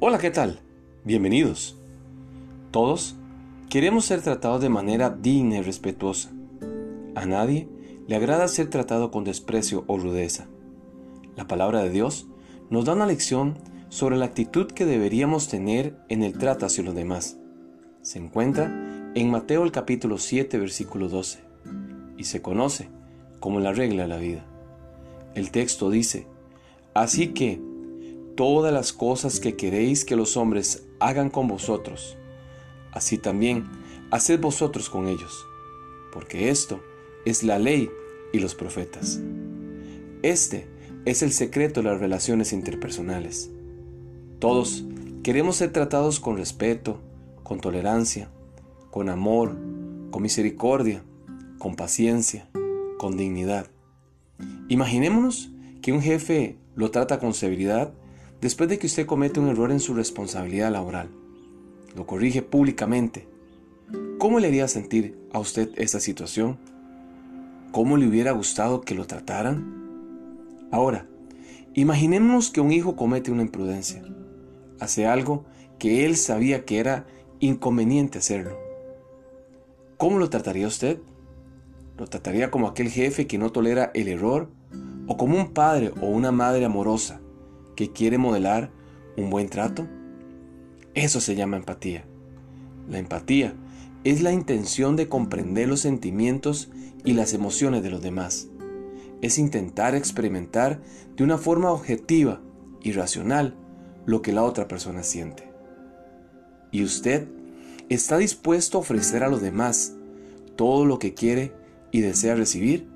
Hola, ¿qué tal? Bienvenidos. Todos queremos ser tratados de manera digna y respetuosa. A nadie le agrada ser tratado con desprecio o rudeza. La palabra de Dios nos da una lección sobre la actitud que deberíamos tener en el trato hacia los demás. Se encuentra en Mateo el capítulo 7 versículo 12 y se conoce como la regla de la vida. El texto dice, así que todas las cosas que queréis que los hombres hagan con vosotros, así también haced vosotros con ellos, porque esto es la ley y los profetas. Este es el secreto de las relaciones interpersonales. Todos queremos ser tratados con respeto, con tolerancia, con amor, con misericordia, con paciencia, con dignidad. Imaginémonos que un jefe lo trata con severidad Después de que usted comete un error en su responsabilidad laboral, lo corrige públicamente, ¿cómo le haría sentir a usted esta situación? ¿Cómo le hubiera gustado que lo trataran? Ahora, imaginemos que un hijo comete una imprudencia, hace algo que él sabía que era inconveniente hacerlo. ¿Cómo lo trataría usted? ¿Lo trataría como aquel jefe que no tolera el error? ¿O como un padre o una madre amorosa que quiere modelar un buen trato? Eso se llama empatía. La empatía es la intención de comprender los sentimientos y las emociones de los demás. Es intentar experimentar de una forma objetiva y racional lo que la otra persona siente. ¿Y usted está dispuesto a ofrecer a los demás todo lo que quiere y desea recibir?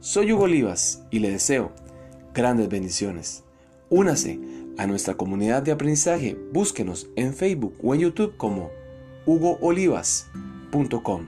Soy Hugo Olivas y le deseo grandes bendiciones. Únase a nuestra comunidad de aprendizaje. Búsquenos en Facebook o en YouTube como hugoolivas.com.